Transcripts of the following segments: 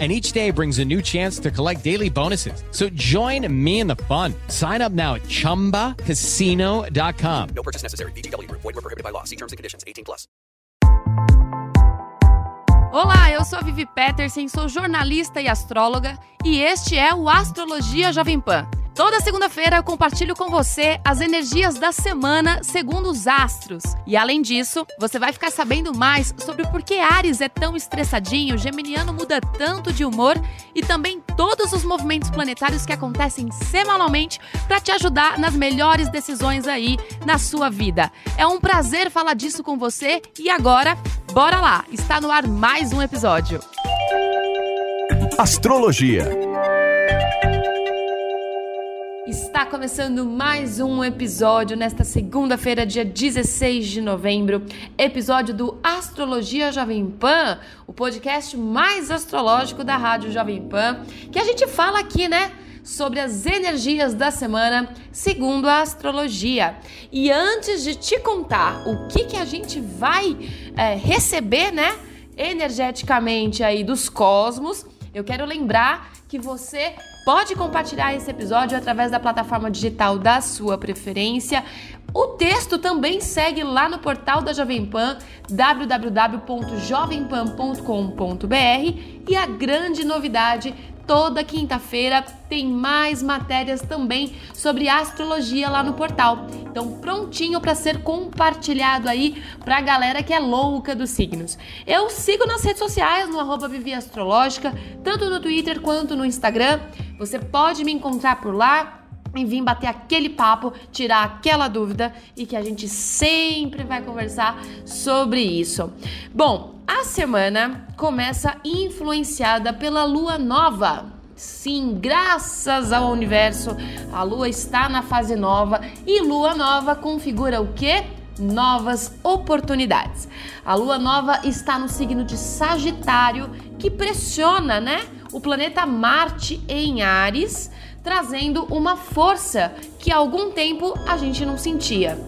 and each day brings a new chance to collect daily bonuses. So join me in the fun. Sign up now at ChumbaCasino.com. No purchase necessary. BGW. Void were prohibited by law. See terms and conditions. 18 plus. Olá, eu sou a Vivi Peterson, sou jornalista e astróloga e este é o Astrologia Jovem Pan. Toda segunda-feira eu compartilho com você as energias da semana segundo os astros. E além disso, você vai ficar sabendo mais sobre por que Ares é tão estressadinho, Geminiano muda tanto de humor e também todos os movimentos planetários que acontecem semanalmente para te ajudar nas melhores decisões aí na sua vida. É um prazer falar disso com você e agora, bora lá! Está no ar mais um episódio. Astrologia. Está começando mais um episódio nesta segunda-feira, dia 16 de novembro, episódio do Astrologia Jovem Pan, o podcast mais astrológico da Rádio Jovem Pan, que a gente fala aqui, né? Sobre as energias da semana segundo a astrologia. E antes de te contar o que, que a gente vai é, receber, né? Energeticamente aí dos cosmos, eu quero lembrar que você pode compartilhar esse episódio através da plataforma digital da sua preferência. O texto também segue lá no portal da Jovem Pan, www.jovempan.com.br. E a grande novidade Toda quinta-feira tem mais matérias também sobre astrologia lá no portal. Então, prontinho para ser compartilhado aí para a galera que é louca dos signos. Eu sigo nas redes sociais, no arroba Vivi Astrológica, tanto no Twitter quanto no Instagram. Você pode me encontrar por lá e vir bater aquele papo, tirar aquela dúvida e que a gente sempre vai conversar sobre isso. Bom, a semana começa influenciada pela lua nova. Sim, graças ao universo, a lua está na fase nova e lua nova configura o quê? Novas oportunidades. A lua nova está no signo de Sagitário, que pressiona, né? O planeta Marte em Ares trazendo uma força que há algum tempo a gente não sentia.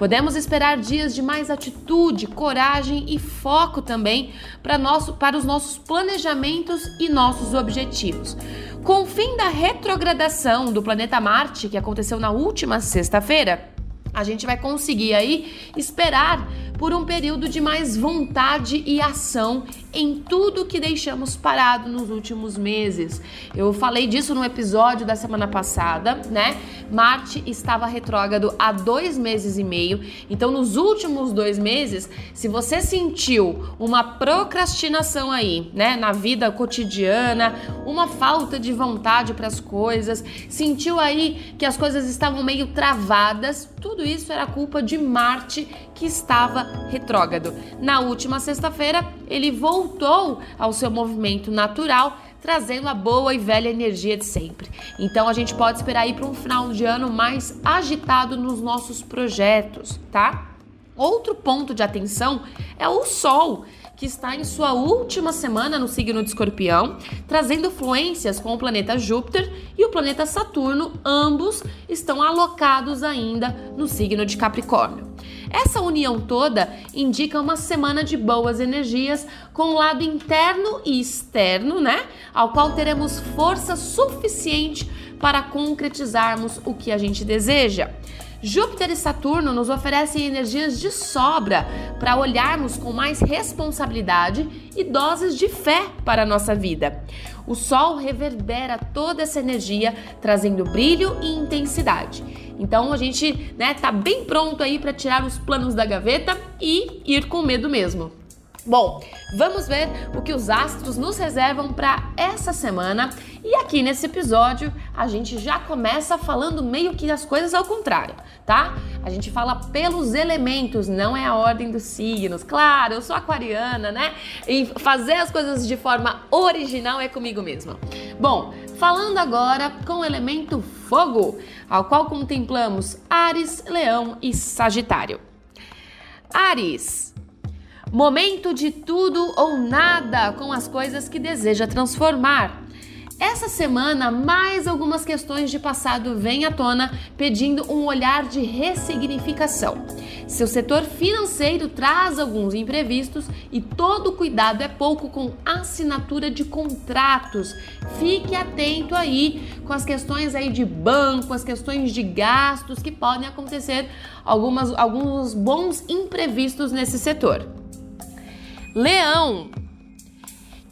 Podemos esperar dias de mais atitude, coragem e foco também para, nosso, para os nossos planejamentos e nossos objetivos. Com o fim da retrogradação do planeta Marte, que aconteceu na última sexta-feira, a gente vai conseguir aí esperar por um período de mais vontade e ação em tudo que deixamos parado nos últimos meses. Eu falei disso no episódio da semana passada, né? Marte estava retrógrado há dois meses e meio, então nos últimos dois meses, se você sentiu uma procrastinação aí, né, na vida cotidiana, uma falta de vontade para as coisas, sentiu aí que as coisas estavam meio travadas, tudo isso era culpa de Marte que estava retrógrado. Na última sexta-feira, ele voltou ao seu movimento natural, trazendo a boa e velha energia de sempre. Então a gente pode esperar aí para um final de ano mais agitado nos nossos projetos, tá? Outro ponto de atenção é o Sol que está em sua última semana no signo de Escorpião, trazendo fluências com o planeta Júpiter e o planeta Saturno, ambos estão alocados ainda no signo de Capricórnio. Essa união toda indica uma semana de boas energias com o lado interno e externo, né? Ao qual teremos força suficiente para concretizarmos o que a gente deseja. Júpiter e Saturno nos oferecem energias de sobra para olharmos com mais responsabilidade e doses de fé para a nossa vida. O Sol reverbera toda essa energia, trazendo brilho e intensidade. Então a gente né, tá bem pronto aí para tirar os planos da gaveta e ir com medo mesmo. Bom, vamos ver o que os astros nos reservam para essa semana. E aqui nesse episódio a gente já começa falando meio que as coisas ao contrário, tá? A gente fala pelos elementos, não é a ordem dos signos. Claro, eu sou aquariana, né? E fazer as coisas de forma original é comigo mesma. Bom, falando agora com o elemento fogo, ao qual contemplamos Ares, Leão e Sagitário. Ares Momento de tudo ou nada com as coisas que deseja transformar. Essa semana, mais algumas questões de passado vêm à tona, pedindo um olhar de ressignificação. Seu setor financeiro traz alguns imprevistos e todo cuidado é pouco com assinatura de contratos. Fique atento aí com as questões aí de banco, as questões de gastos que podem acontecer algumas, alguns bons imprevistos nesse setor. Leão,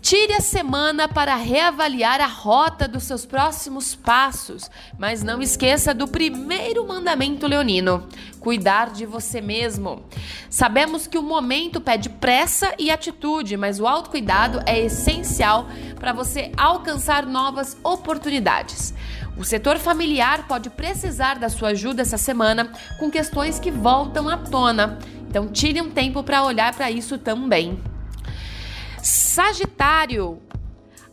Tire a semana para reavaliar a rota dos seus próximos passos, mas não esqueça do primeiro mandamento leonino: cuidar de você mesmo. Sabemos que o momento pede pressa e atitude, mas o autocuidado é essencial para você alcançar novas oportunidades. O setor familiar pode precisar da sua ajuda essa semana com questões que voltam à tona. Então, tire um tempo para olhar para isso também. Sagitário.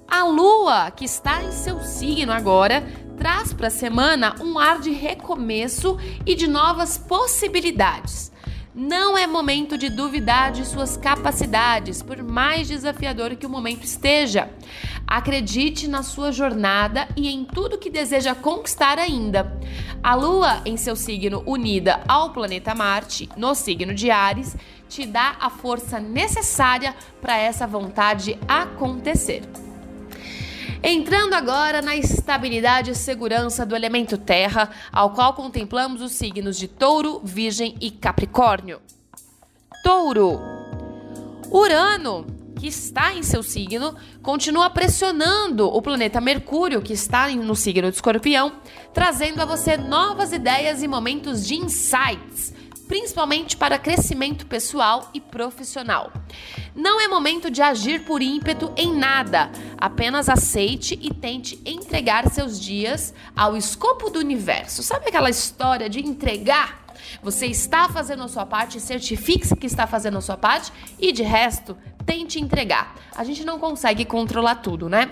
A lua, que está em seu signo agora, traz para a semana um ar de recomeço e de novas possibilidades. Não é momento de duvidar de suas capacidades, por mais desafiador que o momento esteja. Acredite na sua jornada e em tudo que deseja conquistar ainda. A Lua, em seu signo unida ao planeta Marte, no signo de Ares, te dá a força necessária para essa vontade acontecer. Entrando agora na estabilidade e segurança do elemento terra, ao qual contemplamos os signos de Touro, Virgem e Capricórnio. Touro. Urano, que está em seu signo, continua pressionando o planeta Mercúrio, que está no signo de Escorpião, trazendo a você novas ideias e momentos de insights principalmente para crescimento pessoal e profissional. Não é momento de agir por ímpeto em nada, apenas aceite e tente entregar seus dias ao escopo do universo. Sabe aquela história de entregar? Você está fazendo a sua parte, certifique-se que está fazendo a sua parte e de resto, tente entregar. A gente não consegue controlar tudo, né?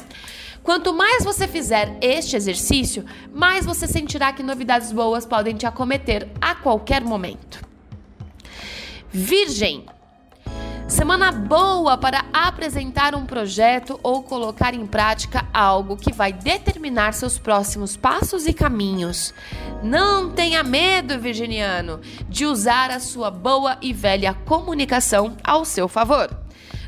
Quanto mais você fizer este exercício, mais você sentirá que novidades boas podem te acometer a qualquer momento. Virgem. Semana boa para apresentar um projeto ou colocar em prática algo que vai determinar seus próximos passos e caminhos. Não tenha medo, virginiano, de usar a sua boa e velha comunicação ao seu favor.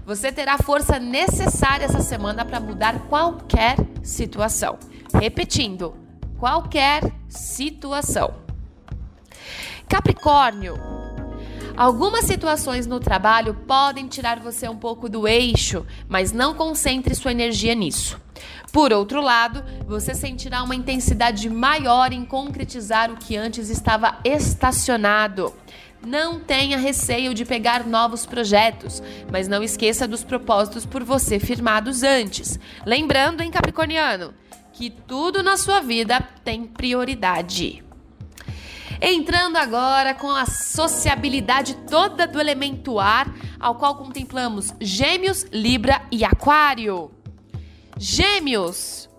Você terá a força necessária essa semana para mudar qualquer situação. Repetindo, qualquer situação. Capricórnio. Algumas situações no trabalho podem tirar você um pouco do eixo, mas não concentre sua energia nisso. Por outro lado, você sentirá uma intensidade maior em concretizar o que antes estava estacionado. Não tenha receio de pegar novos projetos, mas não esqueça dos propósitos por você firmados antes. Lembrando, em Capricorniano, que tudo na sua vida tem prioridade. Entrando agora com a sociabilidade toda do elemento ar, ao qual contemplamos Gêmeos, Libra e Aquário. Gêmeos.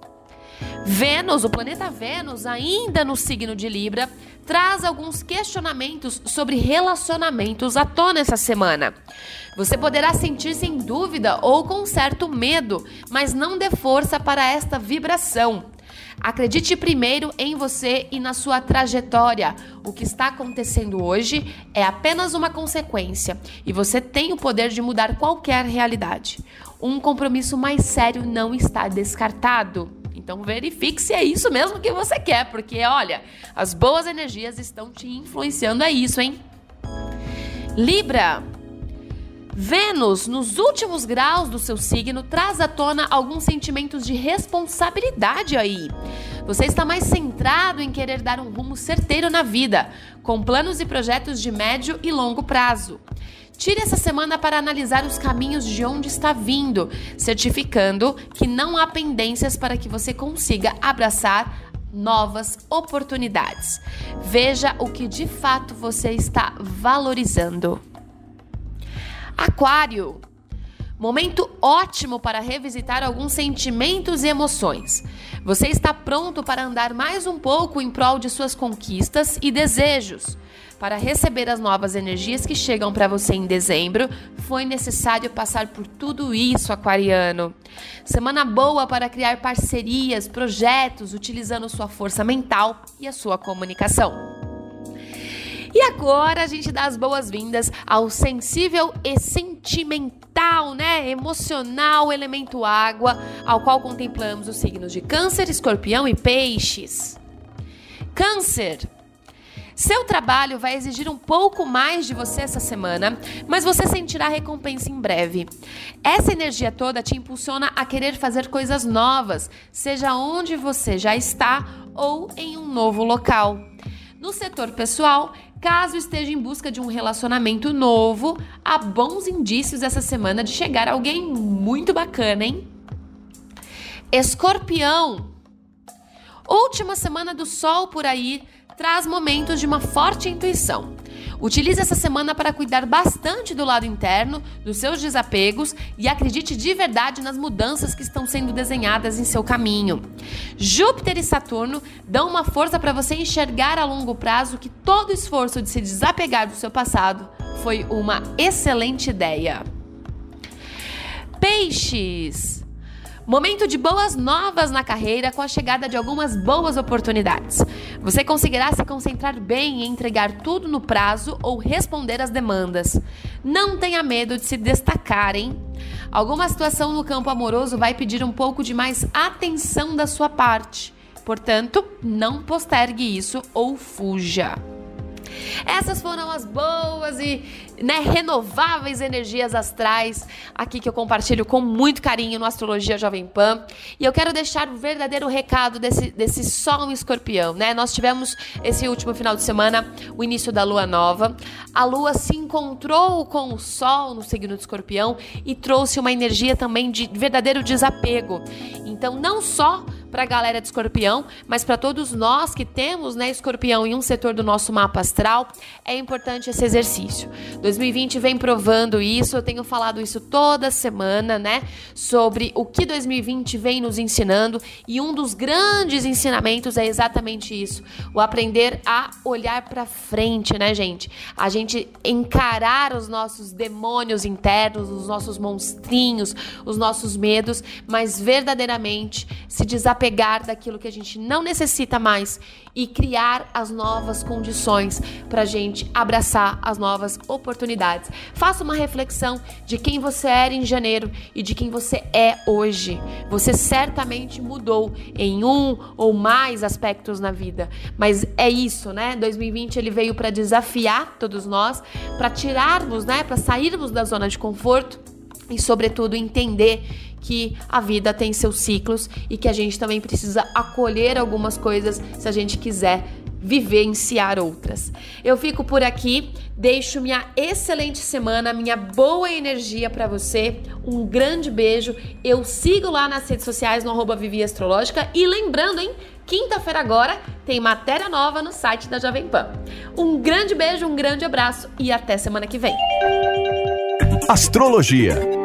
Vênus, o planeta Vênus, ainda no signo de Libra, traz alguns questionamentos sobre relacionamentos à tona essa semana. Você poderá sentir-se em dúvida ou com certo medo, mas não dê força para esta vibração. Acredite primeiro em você e na sua trajetória. O que está acontecendo hoje é apenas uma consequência e você tem o poder de mudar qualquer realidade. Um compromisso mais sério não está descartado. Então verifique se é isso mesmo que você quer, porque olha, as boas energias estão te influenciando a isso, hein? Libra. Vênus, nos últimos graus do seu signo, traz à tona alguns sentimentos de responsabilidade aí. Você está mais centrado em querer dar um rumo certeiro na vida, com planos e projetos de médio e longo prazo. Tire essa semana para analisar os caminhos de onde está vindo, certificando que não há pendências para que você consiga abraçar novas oportunidades. Veja o que de fato você está valorizando. Aquário. Momento ótimo para revisitar alguns sentimentos e emoções. Você está pronto para andar mais um pouco em prol de suas conquistas e desejos. Para receber as novas energias que chegam para você em dezembro, foi necessário passar por tudo isso, aquariano. Semana boa para criar parcerias, projetos, utilizando sua força mental e a sua comunicação. E agora a gente dá as boas-vindas ao sensível e sentimental, né? Emocional elemento água, ao qual contemplamos os signos de Câncer, Escorpião e Peixes. Câncer. Seu trabalho vai exigir um pouco mais de você essa semana, mas você sentirá recompensa em breve. Essa energia toda te impulsiona a querer fazer coisas novas, seja onde você já está ou em um novo local. No setor pessoal, Caso esteja em busca de um relacionamento novo, há bons indícios essa semana de chegar alguém muito bacana, hein? Escorpião. Última semana do sol por aí traz momentos de uma forte intuição. Utilize essa semana para cuidar bastante do lado interno, dos seus desapegos e acredite de verdade nas mudanças que estão sendo desenhadas em seu caminho. Júpiter e Saturno dão uma força para você enxergar a longo prazo que todo esforço de se desapegar do seu passado foi uma excelente ideia. Peixes. Momento de boas novas na carreira com a chegada de algumas boas oportunidades. Você conseguirá se concentrar bem em entregar tudo no prazo ou responder às demandas. Não tenha medo de se destacar, hein? Alguma situação no campo amoroso vai pedir um pouco de mais atenção da sua parte. Portanto, não postergue isso ou fuja. Essas foram as boas e né, renováveis energias astrais aqui que eu compartilho com muito carinho no Astrologia Jovem Pan. E eu quero deixar um verdadeiro recado desse, desse Sol Escorpião, né? Nós tivemos esse último final de semana o início da Lua Nova. A Lua se encontrou com o Sol no signo de Escorpião e trouxe uma energia também de verdadeiro desapego. Então, não só para a galera de escorpião, mas para todos nós que temos né, escorpião em um setor do nosso mapa astral, é importante esse exercício. 2020 vem provando isso, eu tenho falado isso toda semana, né? Sobre o que 2020 vem nos ensinando, e um dos grandes ensinamentos é exatamente isso: o aprender a olhar para frente, né, gente? A gente encarar os nossos demônios internos, os nossos monstrinhos, os nossos medos, mas verdadeiramente se desapegar desapegar daquilo que a gente não necessita mais e criar as novas condições para a gente abraçar as novas oportunidades. Faça uma reflexão de quem você era em janeiro e de quem você é hoje. Você certamente mudou em um ou mais aspectos na vida, mas é isso, né? 2020 ele veio para desafiar todos nós, para tirarmos, né, para sairmos da zona de conforto e, sobretudo, entender que a vida tem seus ciclos e que a gente também precisa acolher algumas coisas se a gente quiser vivenciar outras. Eu fico por aqui, deixo minha excelente semana, minha boa energia para você. Um grande beijo. Eu sigo lá nas redes sociais no arroba Vivi Astrológica e lembrando, hein? Quinta-feira agora tem matéria nova no site da Jovem Pan. Um grande beijo, um grande abraço e até semana que vem. Astrologia